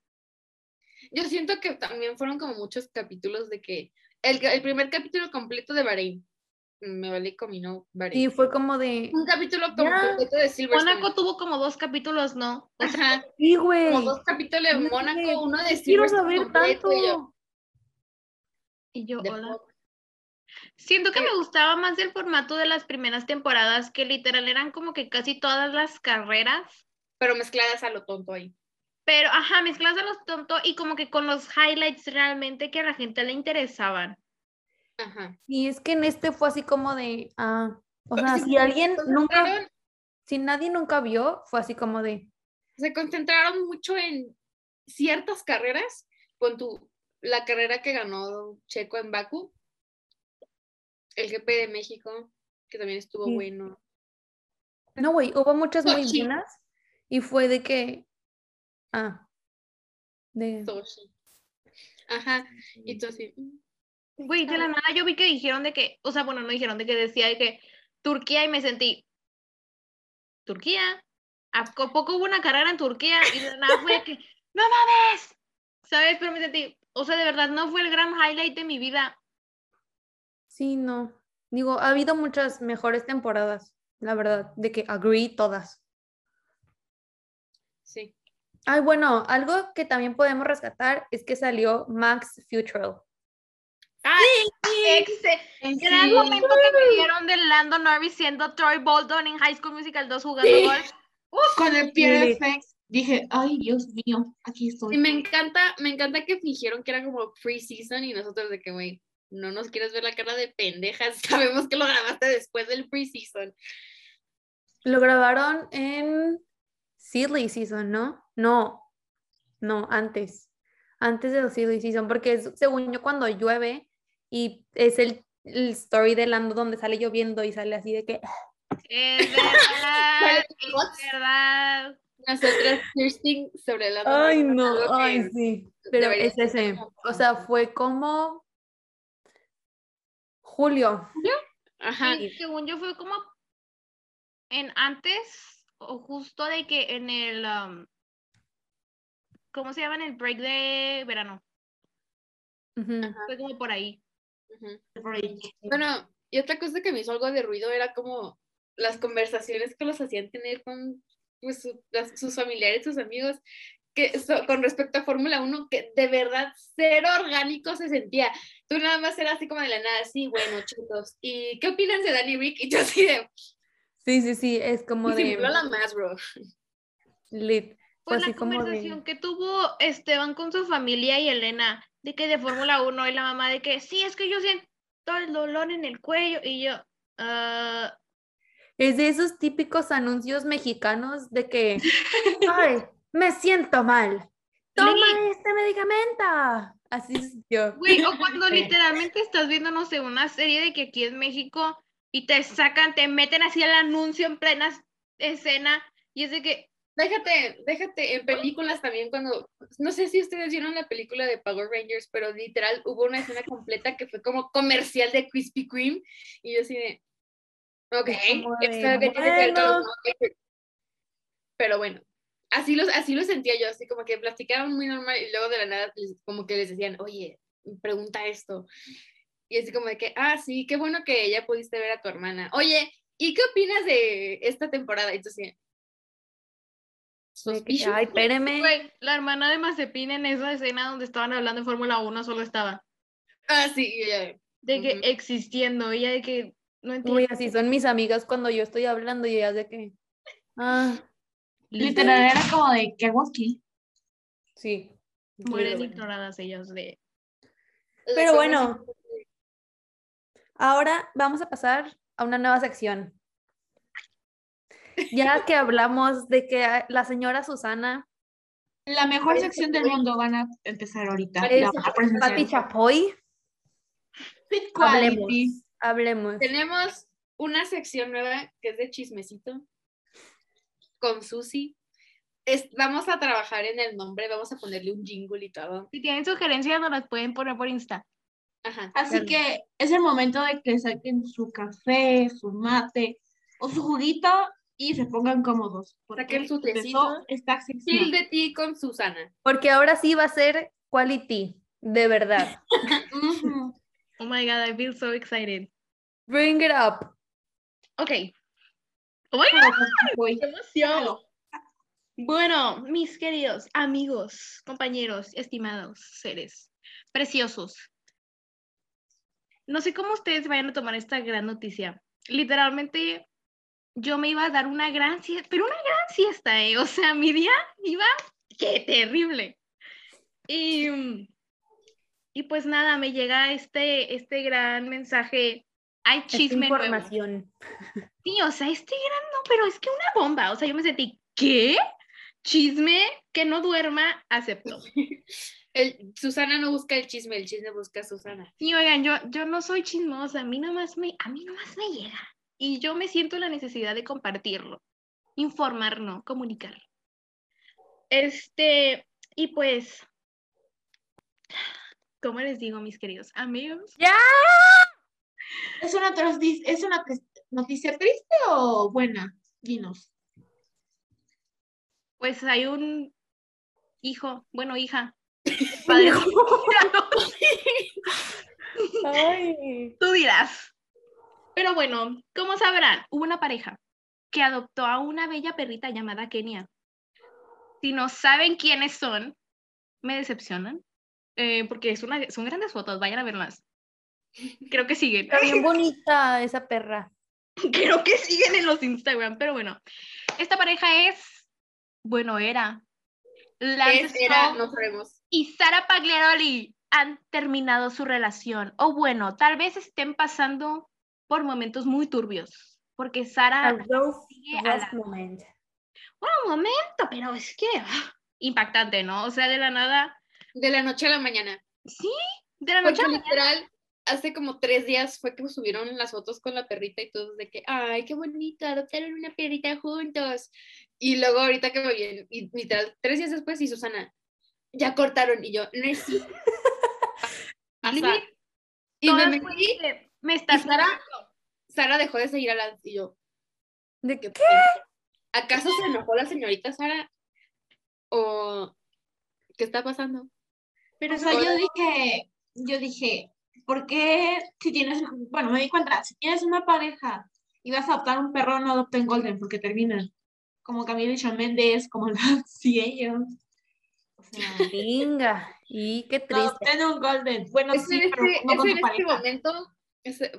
Yo siento que también fueron como muchos capítulos de que el, el primer capítulo completo de Bahrein. Me vale comino Bahrein. Sí, fue como de, Un capítulo Ya. completo de Silverstone. Mónaco tuvo como dos capítulos, ¿no? Ajá, sí, güey. como dos capítulos de No sé, Mónaco, uno de Quiero Silverstone saber completo tanto. y yo, Y hola. Siento que me gustaba más el formato de las primeras temporadas, que literal eran como que casi todas las carreras, Pero mezcladas a lo tonto ahí. pero ajá, mezcladas a los tontos y como que con los highlights realmente que a la gente le interesaban. Ajá. Y es que en este fue así como de, ah, o sea, Sí, si alguien nunca, si nadie nunca vio, fue así como de, Se concentraron mucho en ciertas carreras. Con tu, la carrera que ganó Checo en Baku. El GP de México, que también estuvo Sí. bueno. no, güey, hubo muchas muy Sochi. buenas y fue de que, ah, de, Sochi. Ajá. Y tú así. Güey, de la nada yo vi que dijeron de que, o sea, bueno, no dijeron de que decía de que Turquía y me sentí, Turquía, ¿a co- poco hubo una carrera en Turquía? Y de la nada fue de que, no mames, ¿sabes? Pero me sentí, o sea, de verdad no fue el gran highlight de mi vida. sí, no, digo, ha habido muchas mejores temporadas, la verdad, de que agree todas. Sí. Ay, bueno, algo que también podemos rescatar es que salió Max Futrell. Ah, Exe, gran momento que me dieron de Lando Norris siendo Troy Bolton en High School Musical 2 jugando Sí. golf. Con el Pierre. FX dije, ay, Dios mío, aquí estoy. Y me encanta, me encanta que fingieron que era como pre-season y nosotros de que, güey, no nos quieres ver la cara de pendejas. Sabemos que lo grabaste después del pre-season. Lo grabaron en Silly Season, ¿no? No, no, antes. Antes de Silly Season, porque es, según yo cuando llueve y es el, el story de Lando donde sale lloviendo y sale así de que Es verdad, es verdad. Nosotras thirsting sobre la Ay, no, ay, sí. Pero es ese. O sea, fue como julio. Ajá. Sí, según yo fue como en antes o justo de que en el um, ¿cómo se llama? En el break de verano. Fue como por ahí. Bueno, y otra cosa que me hizo algo de ruido era como las conversaciones que los hacían tener con pues, su- las- sus familiares, sus amigos, que so- con respecto a Fórmula 1, que de verdad cero orgánico se sentía. Tú nada más era así como de la nada, sí, bueno, chicos, ¿y qué opinas de Danny Rick? Y yo así de, Sí, sí, sí, es como y de la más, bro. lit. Fue Pues así la como conversación de que tuvo Esteban con su familia y Elena, de que de Fórmula 1 y la mamá de que sí, es que yo siento el dolor en el cuello y yo, ah, Es de esos típicos anuncios mexicanos de que, ay, me siento mal. Toma este medicamento. Así es yo. Güey, o cuando literalmente estás viendo, no sé, una serie de que aquí en México y te sacan, te meten así el anuncio en plena escena y es de que, Déjate, déjate, en películas también cuando, no sé si ustedes vieron la película de Power Rangers, pero literal hubo una escena completa que fue como comercial de Krispy Kreme y yo así de, ok, esto que tiene que ver con los pero bueno, así, los, así lo sentía yo, así como que platicaban muy normal y luego de la nada como que les decían, oye, pregunta esto. Y así como de que, ah, sí, qué bueno que ya pudiste ver a tu hermana. Oye, ¿y qué opinas de esta temporada? Y tú así, Ay, espéreme. güey, la hermana de Mazepin en esa escena donde estaban hablando de Fórmula 1 solo estaba Ah, sí, ya. de que existiendo, ella de que no entiendo. Uy, así son mis amigas cuando yo estoy hablando y ellas de que, ah, Literal era como de, ¿qué hago aquí? sí. Mueren bueno. ignoradas ellas de... Pero bueno, ahora vamos a pasar a una nueva sección. Ya que hablamos de que la señora Susana La mejor sección del mundo van a empezar ahorita. Pati Chapoy, hablemos, hablemos. Tenemos una sección nueva que es de chismecito con Susi. Es- vamos a trabajar en el nombre, vamos a ponerle un jingle y todo. Si tienen sugerencias nos las pueden poner por Insta. Ajá. Así que es el momento de que saquen su café, su mate o su juguito y se pongan cómodos. porque Saquen su tecito. sección. de ti con Susana. Porque ahora sí va a ser quality, de verdad. Oh my god, I feel so excited. Bring it up. Ok. Oh my god, Voy. qué emoción. Bueno, mis queridos amigos, compañeros, estimados seres preciosos. no sé cómo ustedes vayan a tomar esta gran noticia. Literalmente, yo me iba a dar una gran siesta, pero una gran siesta, ¿eh? O sea, mi día iba, qué terrible. Y, y pues nada, me llega este, este gran mensaje. Hay Esta chisme nuevo. información. Sí, o sea, este gran, no, pero es que una bomba. O sea, yo me sentí, ¿qué? Chisme que no duerma, acepto. El, Susana no busca el chisme, el chisme busca a Susana. Sí, oigan, yo, yo no soy chismosa, a mí nomás me, a mí nomás me llega. Y yo me siento la necesidad de compartirlo, informar, no, comunicar. Este, y pues, ¿cómo les digo, mis queridos amigos? ¡Ya! ¿Es una, ¿Es una noticia triste o buena? Dinos. Pues hay un hijo, bueno, hija. Padre. Ay. Tú dirás. Pero bueno, como sabrán, hubo una pareja que adoptó a una bella perrita llamada Kenia. Si no saben quiénes son, me decepcionan. eh, porque es una, son grandes fotos, vayan a verlas. Creo que siguen. Está bien bonita esa perra. Creo que siguen en los Instagram, pero bueno. Esta pareja es, bueno, era. Lance Es, era, no sabemos. y Sara Pagliaroli han terminado su relación. O bueno, tal vez estén pasando por momentos muy turbios. Porque Sara sigue a la- moment. Bueno, un momento, pero es que ah, impactante, ¿no? O sea, de la nada. De la noche a la mañana. Sí, de la noche Porque a la mañana. literal, hace como tres días fue que subieron las fotos con la perrita y todos de que, ay, qué bonito, adoptaron una perrita juntos. Y luego ahorita que me vienen, y literal, tres días después, y Susana, ya cortaron. Y yo, no es cierto". Ajá. Y me metí, me y estás Sara, Sara dejó de seguir a Lance, y yo, ¿De ¿qué? ¿Acaso se enojó la señorita Sara? ¿O qué está pasando? Pero o sea, yo dije, yo dije, ¿por qué si tienes, bueno, me di cuenta, si tienes una pareja y vas a adoptar un perro, no adopten Golden porque terminan. Como Camila y Shawn Mendes, como las y ellos. O sea, Venga. Y qué triste. adopten un Golden. Bueno, Es sí, en pero este, no es con en este momento,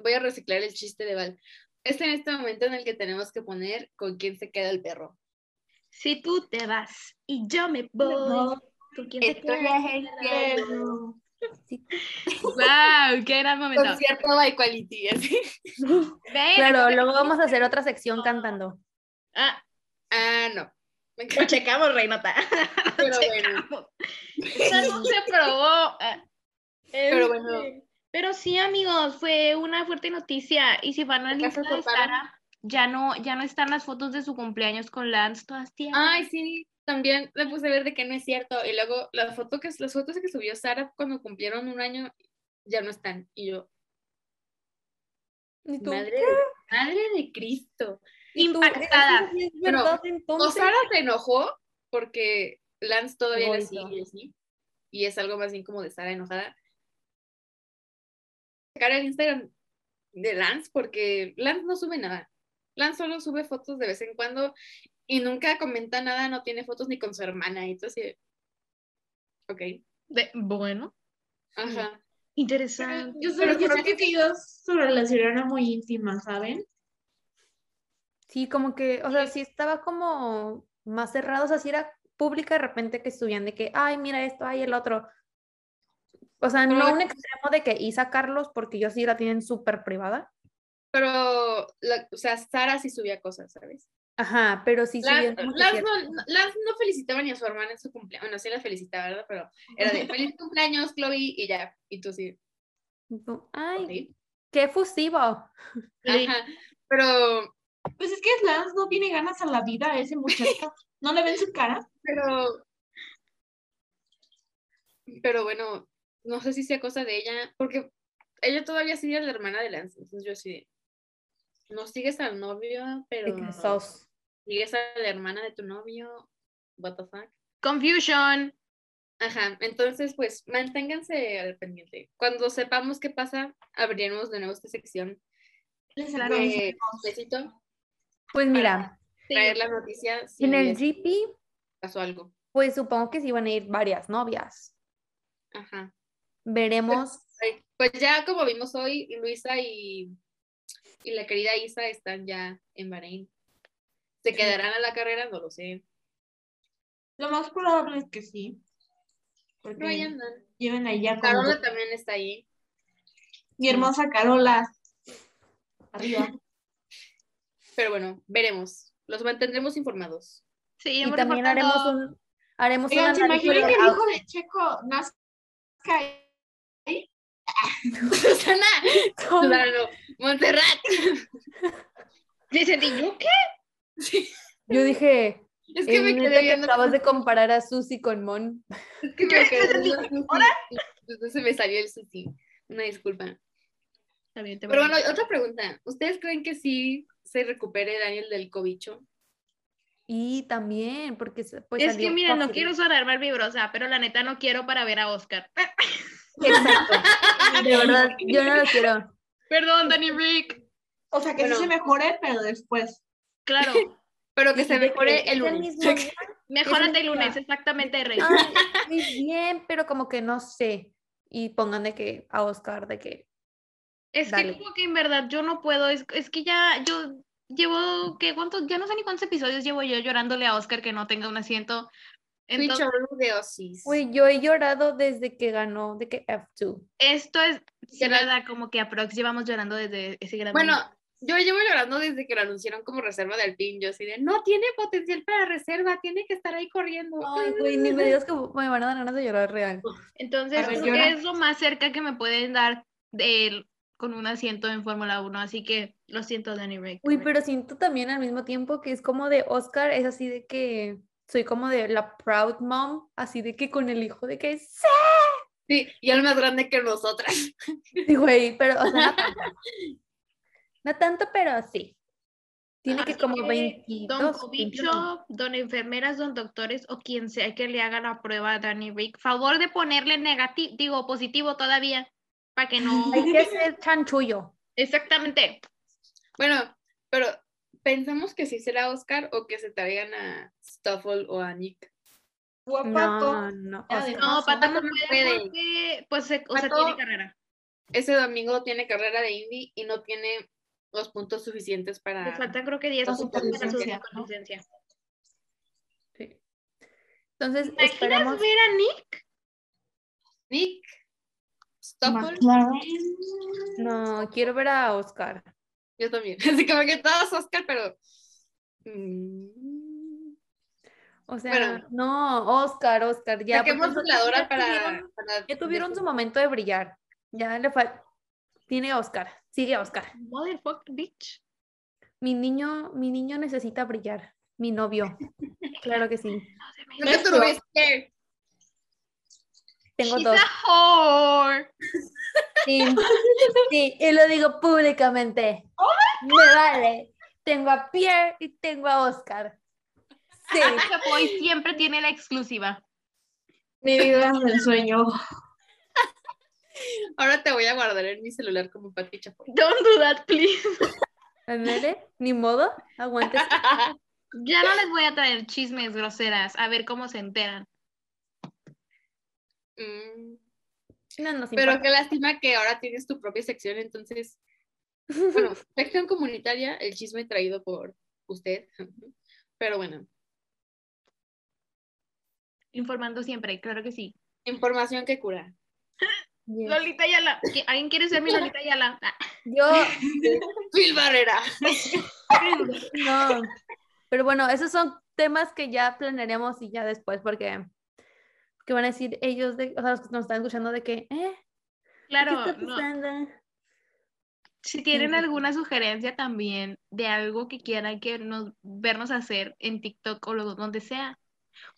voy a reciclar el chiste de Val. Es en este momento en el que tenemos que poner con quién se queda el perro. Si tú te vas y yo me voy. ¿con quién te Estoy quedas? Pero- Wow, qué gran momento. Concierto by Quality, así. Ven, Claro, luego vamos a hacer otra sección cantando. Ah, Ah, no. Lo checamos, Reinota. pero bueno. No se probó. Ah, Pero este, bueno. Pero sí, amigos, fue una fuerte noticia. Y si van al ¿Ya se Insta de? Sara, ya no, ya no están las fotos de su cumpleaños con Lance, todas tiernas. Ay, sí, también le puse a ver de que no es cierto. Y luego la foto que, las fotos que subió Sara cuando cumplieron un año ya no están. Y yo, ¿Y tú? madre, de- madre de Cristo. Impactada. ¿Eso sí es Bueno, verdad O? Sara se enojó porque Lance todavía sigue así. Y es algo más bien como de Sara enojada. Sacar el Instagram de Lance porque Lance no sube nada. Lance solo sube fotos de vez en cuando y nunca comenta nada, no tiene fotos ni con su hermana. Y entonces, ok. De- bueno, Ajá. interesante. Yo solo yo creo que ellos su relación era muy íntima, ¿saben? Sí, como que, o sea, sí estaba como más cerrado, o sea, sí era pública de repente que subían de que, ay, mira esto, ay, el otro. O sea, Pero no un extremo de que Isa Carlos, porque ellos sí la tienen súper privada. Pero, la- o sea, Sara sí subía cosas, ¿sabes? Ajá, pero sí que Lance cierto- no, Lance no felicitaba ni a su hermana en su cumpleaños. Bueno, sí la felicitaba, ¿verdad? Pero era de feliz cumpleaños, Chloe, y ya. Y tú sí. Ay, qué efusivo. Ajá. Pero, Pues es que Lance no tiene ganas a la vida, ese muchacho. ¿No le ven su cara? pero. Pero bueno, no sé si sea cosa de ella, porque ella todavía sigue a la hermana de Lance. Entonces yo sí. No sigues al novio, pero. Sigues a la hermana de tu novio. What the fuck. Confusion. Ajá, entonces pues manténganse al pendiente. Cuando sepamos qué pasa, abriremos de nuevo esta sección Les de besito, Pues mira, traer la noticia si en el GP, pasó algo. pues supongo que sí van a ir varias novias. Ajá. Veremos Pues ya como vimos hoy, Luisa y, y la querida Isa están ya en Bahrein. ¿Se quedarán a la carrera? No lo sé. Lo más probable es que sí. Porque Pero ahí andan. lleven allá como Carola también está ahí. mi hermosa Carola. Arriba. Pero bueno, veremos. Los mantendremos informados. Sí, Y también haremos un, haremos un Oigan, ¿se imaginan de que el hijo de Checo nazca Susana, Susana no, Montserrat. Dice, ¿y yo qué? Sí, Yo dije, Es que "Eh, me quedé que viendo. acabas de comparar a Susi con Mon. Es que me quedé viendo Susi. Entonces me salió el Susi. Una disculpa. Bien, te Pero bueno, otra pregunta. ¿Ustedes creen que sí se recupere Daniel del cobicho? Y también, porque pues es salió que miren, no quiero sonar mal vibrosa, pero la neta no quiero para ver a Oscar. Exacto. De verdad, yo no lo quiero. Perdón, Danny Rick. O sea, que Bueno. sí se mejore, pero después. Claro, Pero que se mejore que el lunes. mejórate el lunes, exactamente, Rey. ay, muy bien, pero como que no sé. Y pongan de que a Oscar, de que Es que Dale. como que en verdad yo no puedo, es, es que ya yo llevo, ¿qué? ¿Cuántos? Ya no sé ni cuántos episodios llevo yo llorándole a Oscar que no tenga un asiento. Entonces, de Osis. Güey, yo he llorado desde que ganó, de que F2. esto es, sí, verdad, como que aprox llevamos llorando desde ese gran Bueno, momento. yo llevo llorando desde que lo anunciaron como reserva de Alpine. Yo así de, no tiene potencial para reserva, tiene que estar ahí corriendo. Ay, güey, ni me digas que me van a dar ganas de llorar real. Entonces, ver, creo que llora. es lo más cerca que me pueden dar de él con un asiento en Fórmula 1, así que lo siento, Danny Rick. Uy, pero siento también al mismo tiempo que es como de Oscar, es así de que soy como de la proud mom, así de que con el hijo de que sí, Sí, y él más grande que nosotras. Sí, güey, pero, o sea, no tanto. No tanto, pero sí. Tiene que Así como que, 22, Don 21. Cobicho, don enfermeras, don doctores o quien sea que le haga la prueba a Danny Rick, favor de ponerle negativo, digo positivo todavía, para que no. Hay que ser chanchullo. Exactamente. Bueno, pero pensamos que sí será Oscar o que se traigan a Stoffel o a Nick. Guapato. No, no. Oscar. No. Pato no Pato no puede porque, pues, se- o sea, Pato- tiene carrera. Ese domingo tiene carrera de Indy y no tiene los puntos suficientes Le para... faltan creo que 10 Para su puntos para su licencia. Sí. Entonces, ¿Imaginas esperamos. ver a Nick? Nick, Stoffel, McLaren. No, quiero ver a Oscar. Yo también. Así como que todos Oscar, pero... mm, O sea, Bueno. no, Oscar, Oscar, ya. Saquemos esos la hora ya para, tuvieron- para- Ya tuvieron su momento de brillar. Ya le falta. Tiene Oscar. Sigue Oscar. Motherfucker bitch. Mi niño, mi niño necesita brillar. Mi novio. Claro que sí. No te. Tengo She's dos. a whore. Sí, sí, y lo digo públicamente. Me vale. Tengo a Pierre y tengo a Oscar. Sí. Chapoy siempre tiene la exclusiva. Mi vida es el sueño. Ahora te voy a guardar en mi celular como Pati Chapoy. Don't do that, please. Ándale, ni modo. Aguantes. Ya no les voy a traer chismes groseras, a ver cómo se enteran. Mm, No Pero importa. qué lástima que ahora tienes tu propia sección, entonces, bueno, sección comunitaria, el chisme traído por usted. Pero bueno, Informando siempre, claro que sí. información que cura. Yes. Lolita Ayala. ¿qui- ¿Alguien quiere ser mi Lolita Ayala? Ah, Yo, Phil Barrera. no. Pero bueno, esos son temas que ya planearemos y ya después, porque que van a decir ellos, de, o sea, los que nos están escuchando, de que, ¿eh? Claro, ¿Qué está no. pasando? si tienen sí, alguna sugerencia también de algo que quieran que nos, vernos hacer en TikTok o lo, donde sea,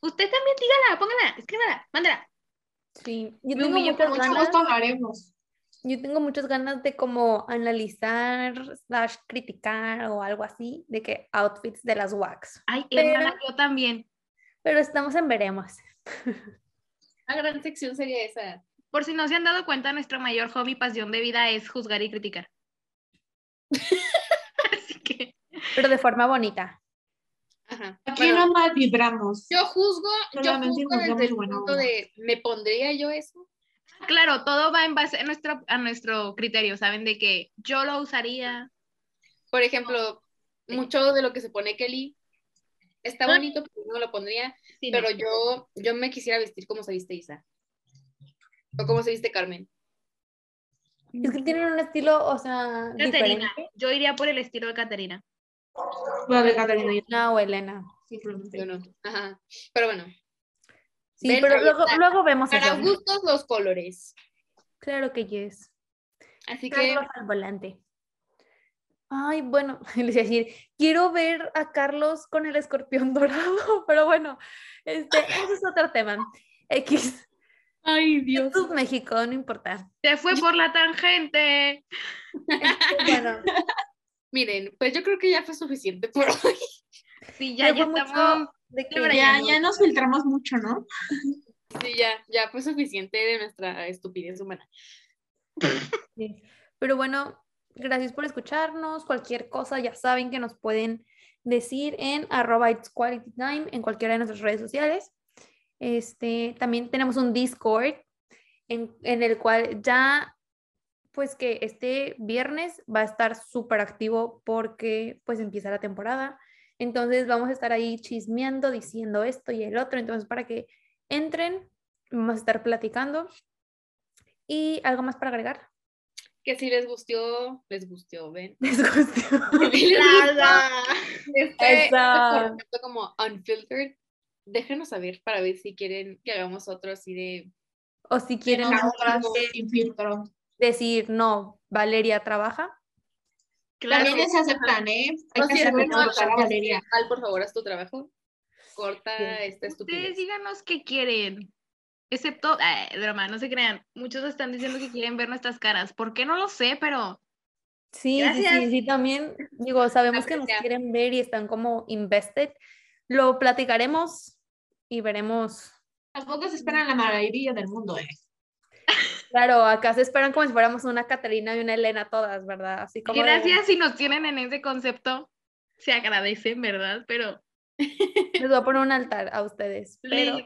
usted también dígala, póngala, escríbala, mándala. Sí, yo Me tengo muchas mucho ganas. gusto haremos. Yo tengo muchas ganas de como analizar, slash criticar o algo así, de que outfits de las wax. Ay, Pero- hermana, yo también. Pero estamos en veremos. Una gran sección sería esa. Por si no se han dado cuenta, nuestro mayor hobby, pasión de vida es juzgar y criticar. Así que, Pero de forma bonita. Ajá. Aquí Bueno, no mal vibramos. yo juzgo, yo juzgo desde el punto de, ¿me pondría yo eso? Claro, todo va en base a nuestro, a nuestro criterio, ¿saben? De que yo lo usaría. Por ejemplo, mucho de lo que se pone Kelly está Ah. bonito, pero no lo pondría. Sí, no. Pero yo, yo me quisiera vestir como se viste Isa. O como se viste Carmen. Es que tienen un estilo, o sea, Caterina. Yo iría por el estilo de Caterina. Lo de yo Elena o Elena. simplemente. Yo no. Ajá. Pero bueno, Sí, Ven, pero luego, luego vemos para gustos los colores. Claro que yes. Así que Carlos al volante. Ay, bueno, les iba a decir, quiero ver a Carlos con el escorpión dorado, pero bueno, este, ese es otro tema. X. Ay, Esto es México, no importa. Se fue por la tangente. Este, bueno, miren, pues yo creo que ya fue suficiente por hoy. Sí, ya, ya ya estamos. de que Ya, ya nos filtramos mucho, ¿no? Sí, ya, ya fue suficiente de nuestra estupidez humana. Sí. Pero bueno, gracias por escucharnos. Cualquier cosa ya saben que nos pueden decir en arroba it's quality time en cualquiera de nuestras redes sociales. Este, también tenemos un Discord en, en el cual ya, pues que este viernes va a estar súper activo porque pues empieza la temporada. Entonces vamos a estar ahí chismeando, diciendo esto y el otro. Entonces para que entren, vamos a estar platicando. ¿Y algo más para agregar? Que si les gustó, les gustó, ven. Les gustó. Este, Eso. este formato como unfiltered, déjenos saber para ver si quieren que hagamos otro así de O si quieren Nosotras sin filtro. decir, no, Valeria trabaja. Claro. También se aceptan, ¿eh? Hay O que si Valeria. Al, por favor, haz tu trabajo. Corta esta Ustedes estupidez. díganos qué quieren. Excepto, eh, broma, no se crean. Muchos están diciendo que quieren ver nuestras caras. ¿Por qué no lo sé? Pero Sí, sí, sí, también, digo, sabemos que nos quieren ver y están como invested. Lo platicaremos y veremos. Tampoco se esperan la maravilla del mundo, ¿eh? Claro, acá se esperan como si fuéramos una Catalina y una Elena todas, ¿verdad? Así como de- gracias si nos tienen en ese concepto. Se agradecen, ¿verdad? Pero, les voy a poner un altar a ustedes, pero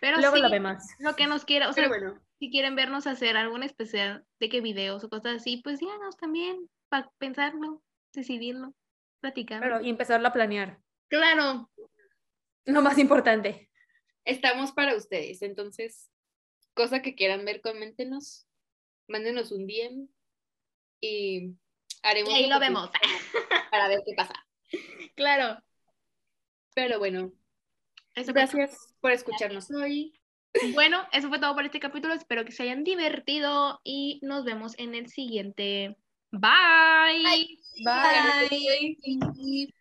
pero luego sí, lo vemos. lo que nos quiera, o sea, bueno, si quieren vernos hacer algún especial de qué videos o cosas así, pues díganos también para pensarlo, decidirlo, platicarlo. Claro, y empezarlo a planear. claro. Lo más importante. estamos para ustedes. Entonces, cosa que quieran ver, coméntenos. Mándenos un DM y haremos Y ahí lo vemos. para ver qué pasa. Claro. Pero bueno, Eso gracias por escucharnos hoy. Bueno, eso fue todo por este capítulo. Espero que se hayan divertido y nos vemos en el siguiente. Bye. Bye. Bye.